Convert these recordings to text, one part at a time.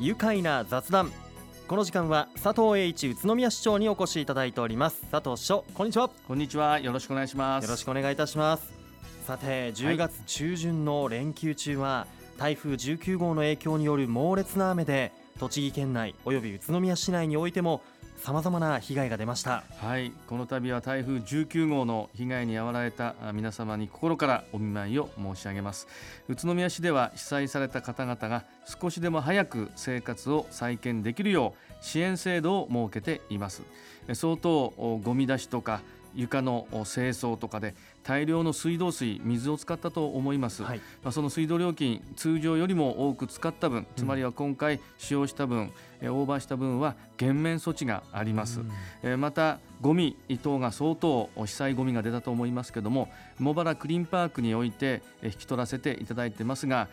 愉快な雑談。この時間は佐藤栄一宇都宮市長にお越しいただいております。佐藤市長こんにちは。こんにちは。よろしくお願いします。よろしくお願いいたします。さて10月中旬の連休中は、台風19号の影響による猛烈な雨で栃木県内および宇都宮市内においてもさまざまな被害が出ました。はいこの度は台風19号の被害に遭われた皆様に心からお見舞いを申し上げます。宇都宮市では被災された方々が少しでも早く生活を再建できるよう支援制度を設けています。相当ゴミ出しとか床の清掃とかで大量の水道水水を使ったと思います、はい、まあ、その水道料金通常よりも多く使った分つまりは今回使用した分、うん、オーバーした分は減免措置があります、うん、またゴミ等が相当被災ゴミが出たと思いますけども茂原クリーンパークにおいて引き取らせていただいてますが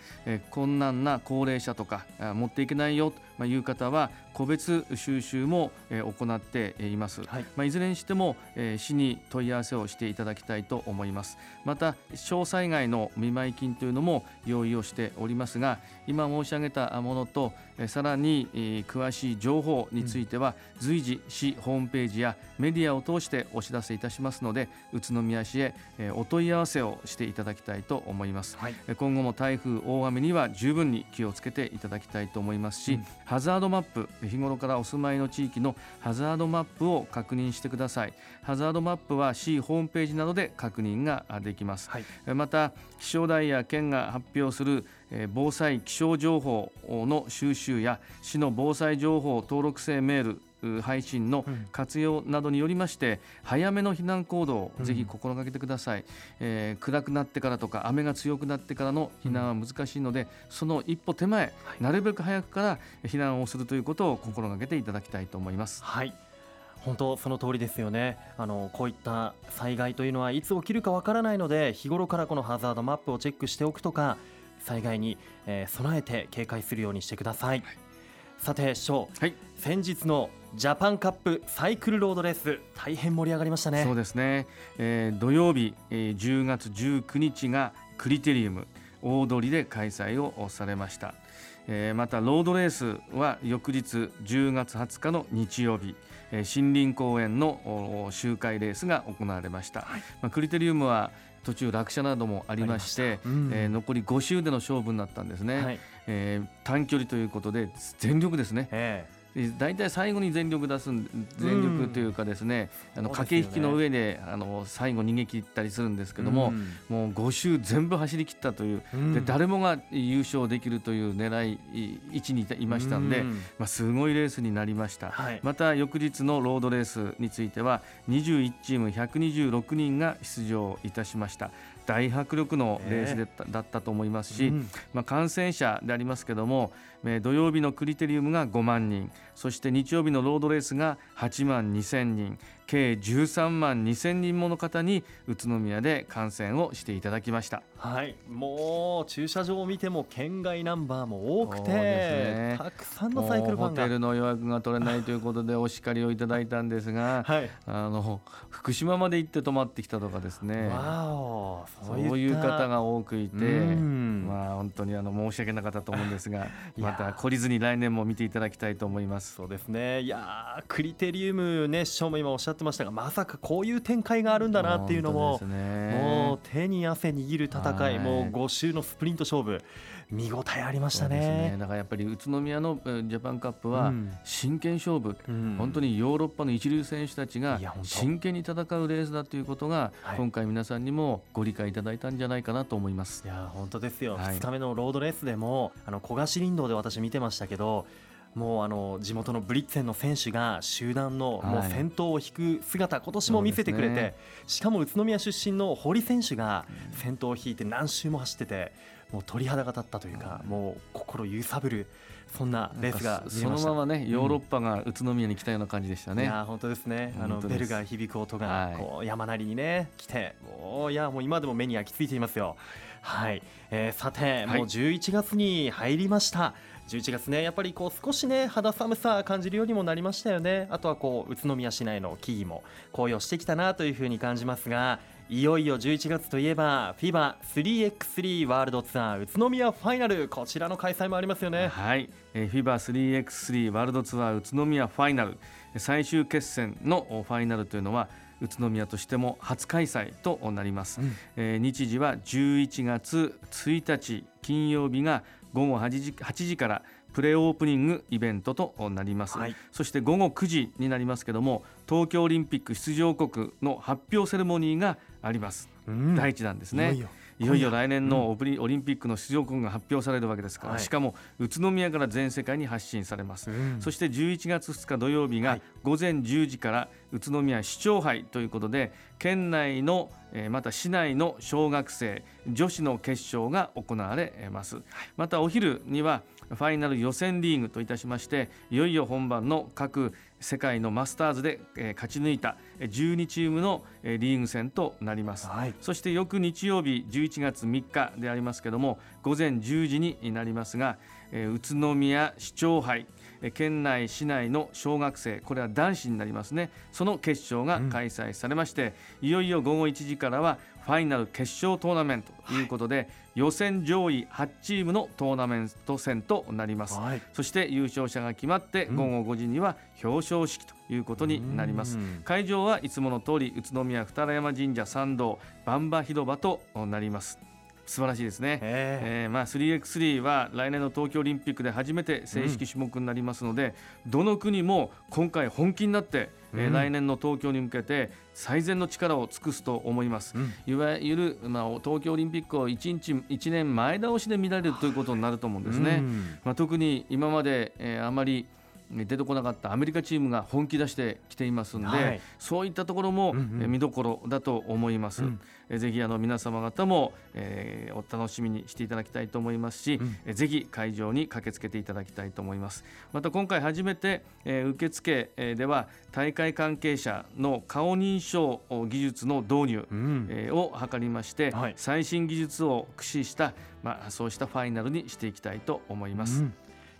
困難な高齢者とか持っていけないよという方は個別収集も行っています、はい。まあ、いずれにしても市に問い合わせをしていただきたいと思いますまた小災害の見舞い金というのも用意をしておりますが今申し上げたものとさらに詳しい情報については随時市ホームページやメディアを通してお知らせいたしますので宇都宮市へお問い合わせをしていただきたいと思います、はい、今後も台風大雨には十分に気をつけていただきたいと思いますし、うん、ハザードマップ日頃からお住まいの地域のハザードマップを確認してください。ハザードマップは市ホームページなどで確認ができます、はい、また気象台や県が発表する防災気象情報の収集や市の防災情報登録制メール配信の活用などによりまして、早めの避難行動をぜひ心がけてください、うん、えー、暗くなってからとか雨が強くなってからの避難は難しいので、うん、その一歩手前、はい、なるべく早くから避難をするということを心がけていただきたいと思います。はい本当その通りですよね。あのこういった災害というのはいつ起きるかわからないので日頃からこのハザードマップをチェックしておくとか災害に、えー、備えて警戒するようにしてください、はい、さて市長、はい、先日のジャパンカップサイクルロードレース大変盛り上がりましたね。そうですね、えー、土曜日、えー、10月19日がクリテリウム大通りで開催をされました、えー、またロードレースは翌日10月20日の日曜日森林公園の周回レースが行われました、はい、まあ、クリテリウムは途中落車などもありまして、うん、えー、残り5周での勝負になったんですね、はい、えー、短距離ということで全力ですね、えー大体最後に全力出す全力というかですね、うん、あの駆け引きの上であの最後逃げ切ったりするんですけども、うん、もう5周全部走り切ったという、うん、で誰もが優勝できるという狙い位置にいましたんで、まあ、すごいレースになりました、はい、また翌日のロードレースについては21チーム126人が出場いたしました大迫力のレースだった,、だったと思いますし、まあ、感染者でありますけども土曜日のクリテリウムが5万人そして日曜日のロードレースが8万2000人計13万2000人もの方に宇都宮で観戦をしていただきました。はい。もう駐車場を見ても県外ナンバーも多くて、ね、たくさんのサイクルファンが。ホテルの予約が取れないということでお叱りをいただいたんですが、はい、あの福島まで行って泊まってきたとかですねそういう方が多くいてまあ本当にあの申し訳なかったと思うんですが また懲りずに来年も見ていただきたいと思います。そうですね。いやクリテリウムね師匠も今おっしゃってましたがまさかこういう展開があるんだなっていうのも、ね、もう手に汗握る戦い、もう5周のスプリント勝負見応えありましたね、ね、だからやっぱり宇都宮のジャパンカップは真剣勝負、うん、本当にヨーロッパの一流選手たちが真剣に戦うレースだということが、今回皆さんにもご理解いただいたんじゃないかなと思います。いや本当ですよ、はい、2日目のロードレースでもあの小菓林道で私見てましたけどもうあの地元のブリッツェンの選手が集団のもう先頭を引く姿、今年も見せてくれて、しかも宇都宮出身の堀選手が先頭を引いて何周も走っててもう鳥肌が立ったというか、もう心揺さぶるそんなレースがそのままねヨーロッパが宇都宮に来たような感じでしたね。いや本当ですね。あのベルが響く音がこう山なりにね来て、もういやもう今でも目に焼き付いていますよ。はい、えー、さて、もう11月に入りました。11月ねやっぱりこう少しね肌寒さ感じるようにもなりましたよね。あとはこう宇都宮市内の木々も紅葉してきたなというふうに感じますがいよいよ11月といえば FIBA3x3 ワールドツアー宇都宮ファイナルこちらの開催もありますよね。はい、えー、FIBA3x3 ワールドツアー宇都宮ファイナル。最終決戦のファイナルというのは宇都宮としても初開催となります、うん、えー、日時は11月1日金曜日が午後8時 ,8 時からプレオープニングイベントとなります、はい、そして午後9時になりますけども東京オリンピック出場国の発表セレモニーがあります、うん、第一弾ですね。いよいよ来年のオリンピックの出場国が発表されるわけですから、はい、しかも宇都宮から全世界に発信されます、うん、そして11月2日土曜日が午前10時から宇都宮市長杯ということで県内のまた市内の小学生女子の決勝が行われます、またお昼にはファイナル予選リーグといたしましていよいよ本番の各世界のマスターズで、え勝ち抜いた12チームの、えリーグ戦となります、はい、そして翌日曜日11月3日でありますけども午前10時になりますが、え宇都宮市長杯県内市内の小学生これは男子になりますね。その決勝が開催されまして、うん、いよいよ午後1時からはファイナル決勝トーナメントとい。うことで、はい、予選上位8チームのトーナメント戦となります、はい、そして優勝者が決まって午後5時には表彰式ということになります、うん、会場はいつもの通り宇都宮二山神社参道バンバ広場となります素晴らしいですね、えー、まあ、3x3 は来年の東京オリンピックで初めて正式種目になりますので、うん、どの国も今回本気になって、うん、えー、来年の東京に向けて最善の力を尽くすと思います、うん、いわゆる、まあ、東京オリンピックを1日1年前倒しで見られるということになると思うんですね、まあ、特に今まで、えー、あまり出てこなかったアメリカチームが本気出してきていますので、はい、そういったところも見どころだと思います。うん。うん、ぜひあの皆様方も、えー、お楽しみにしていただきたいと思いますし、うん、ぜひ会場に駆けつけていただきたいと思います。また今回初めて、えー、受付では大会関係者の顔認証技術の導入、うん、えー、を図りまして、はい、最新技術を駆使したまあそうしたファイナルにしていきたいと思います。うん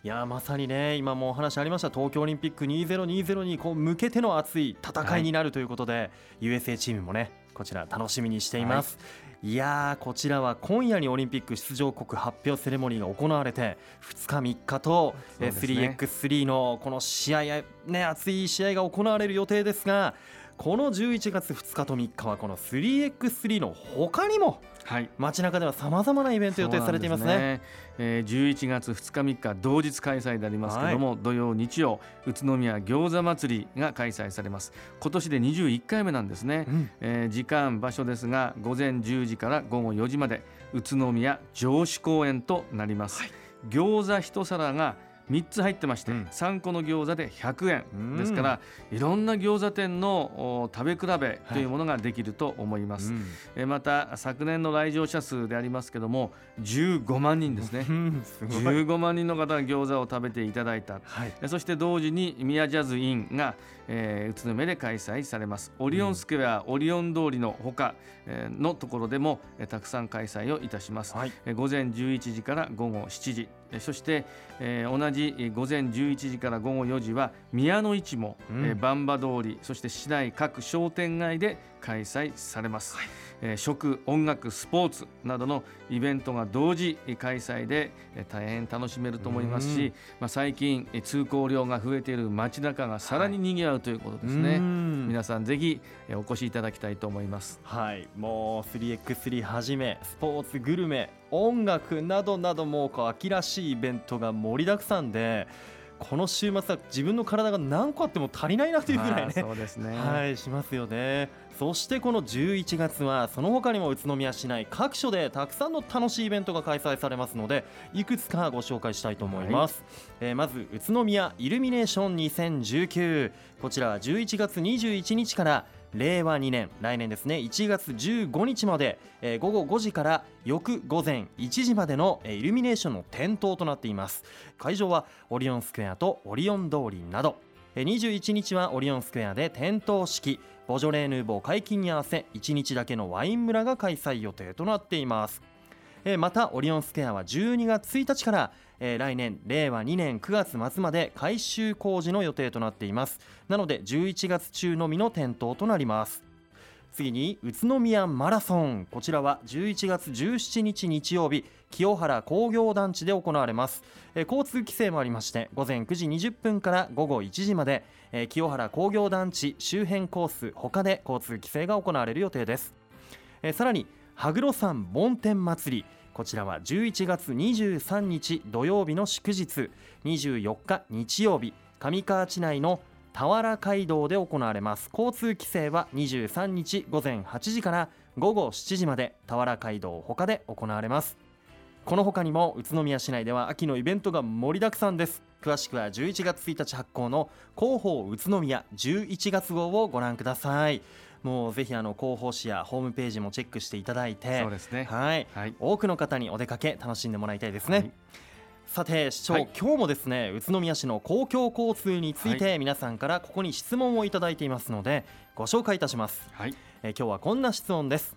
いやまさにね今もお話ありました。東京オリンピック2020にこう向けての熱い戦いになるということで、はい、USA チームもねこちら楽しみにしています。はい。いやこちらは今夜にオリンピック出場国発表セレモニーが行われて2日3日と、ね、3x3 のこの試合ね熱い試合が行われる予定ですがこの11月2日と3日はこの 3x3 の他にもはい、街中ではさまざまなイベント予定されていますね。ね、えー、11月2日3日同日開催でありますけれども、はい、土曜日曜宇都宮餃子祭りが開催されます。今年で21回目なんですね、うん、えー、時間場所ですが午前10時から午後4時まで宇都宮城址公園となります、はい、餃子一皿が3つ入ってまして、うん、3個の餃子で100円ですから、いろんな餃子店の食べ比べというものができると思います、はいうん、また昨年の来場者数でありますけども15万人ですね。す15万人の方が餃子を食べていただいた、はい、そして同時に宮ジャズインが、えー、宇都宮で開催されます。オリオンスクエア、うん、オリオン通りのほかのところでも、えー、たくさん開催をいたします、はい、えー、午前11時から午後7時そして、えー、同じ午前11時から午後4時は宮の市も、うん、通りそして市内各商店街で開催されます、はい、えー、食音楽スポーツなどのイベントが同時開催で、えー、大変楽しめると思いますし、まあ、最近通行量が増えている街中がさらに賑わうということですね、はい、皆さんぜひお越しいただきたいと思います。はい。もう 3x3 はじめスポーツグルメ音楽などなどもこう秋らしいイベントが盛りだくさんでこの週末は自分の体が何個あっても足りないなというぐらいね、そうですね。はいしますよね。そしてこの11月はその他にも宇都宮市内各所でたくさんの楽しいイベントが開催されますのでいくつかご紹介したいと思います、はい、えー、まず宇都宮イルミネーション2019こちらは11月21日から令和2年来年ですね1月15日まで、えー、午後5時から翌午前1時までの、えー、イルミネーションの点灯となっています。会場はオリオンスクエアとオリオン通りなど、え、21日はオリオンスクエアで点灯式ボジョレーヌーボー解禁に合わせ1日だけのワイン村が開催予定となっています。またオリオンスクエアは12月1日からえー、来年令和2年9月末まで改修工事の予定となっています。なので11月中のみの点灯となります。次に宇都宮マラソン。こちらは11月17日日曜日清原工業団地で行われます、えー、交通規制もありまして午前9時20分から午後1時まで、えー、清原工業団地周辺コース他で交通規制が行われる予定です、えー、さらに羽黒山梵天祭り。こちらは11月23日土曜日の祝日。24日日曜日上河内内の田原街道で行われます。交通規制は23日午前8時から午後7時まで田原街道他で行われます。この他にも宇都宮市内では秋のイベントが盛りだくさんです。詳しくは11月1日発行の広報宇都宮11月号をご覧ください。もうぜひあの広報誌やホームページもチェックしていただいてそうですね。はい、はい、多くの方にお出かけ楽しんでもらいたいですね、はい。さて市長、はい、今日もですね宇都宮市の公共交通について皆さんからここに質問をいただいていますのでご紹介いたします、はい、え今日はこんな質問です。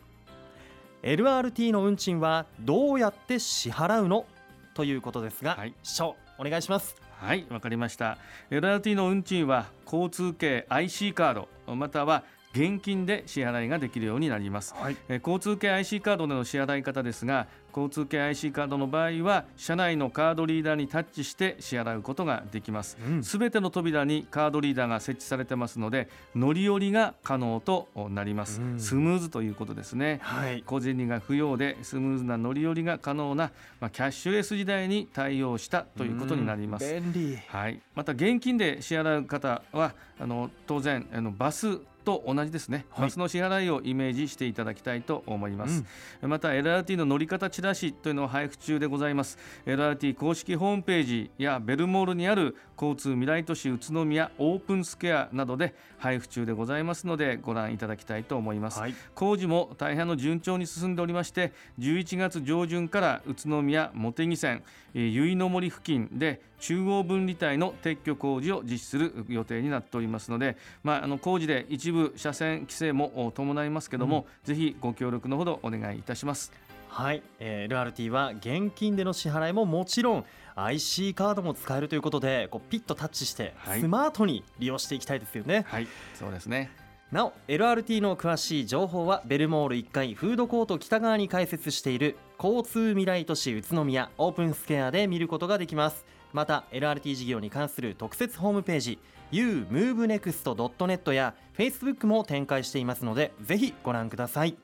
LRT の運賃はどうやって支払うのということですが、はい、市長お願いします。はいわかりました。LRT の運賃は交通系 IC カードまたは現金で支払いができるようになります、はい、え交通系 IC カードでの支払い方ですが交通系 IC カードの場合は車内のカードリーダーにタッチして支払うことができます。すべ、うん、ての扉にカードリーダーが設置されてますので乗り降りが可能となります、うん、スムーズということですね、はい、小銭が不要でスムーズな乗り降りが可能な、まあ、キャッシュレス時代に対応したということになります、便利。はい、また現金で支払う方はあの当然あのバスと同じですね、はい、バスの支払いをイメージしていただきたいと思います、うん、また LRT の乗り方チラシというのを配布中でございます。LRT 公式ホームページやベルモールにある交通未来都市宇都宮オープンスケアなどで配布中でございますのでご覧いただきたいと思います、はい、工事も大変の順調に進んでおりまして11月上旬から宇都宮茂木線結の森付近で中央分離帯の撤去工事を実施する予定になっておりますので、まあ、あの工事で一部車線規制も伴いますけども、うん、ぜひご協力のほどお願いいたします。はい、えー、LRT は現金での支払いももちろん IC カードも使えるということでこうピッとタッチしてスマートに利用していきたいですよね。はい、そうですね。なお LRT の詳しい情報はベルモール1階フードコート北側に開設している交通未来都市宇都宮オープンスケアで見ることができますまた LRT 事業に関する特設ホームページ umovenext.net や Facebook も展開していますのでぜひご覧ください。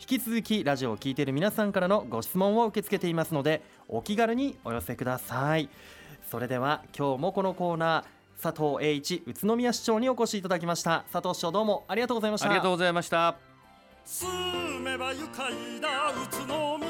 引き続きラジオを聴いている皆さんからのご質問を受け付けていますのでお気軽にお寄せください。それでは今日もこのコーナー佐藤栄一宇都宮市長にお越しいただきました。佐藤市長どうもありがとうございました。ありがとうございました。住めば愉快だ宇都宮。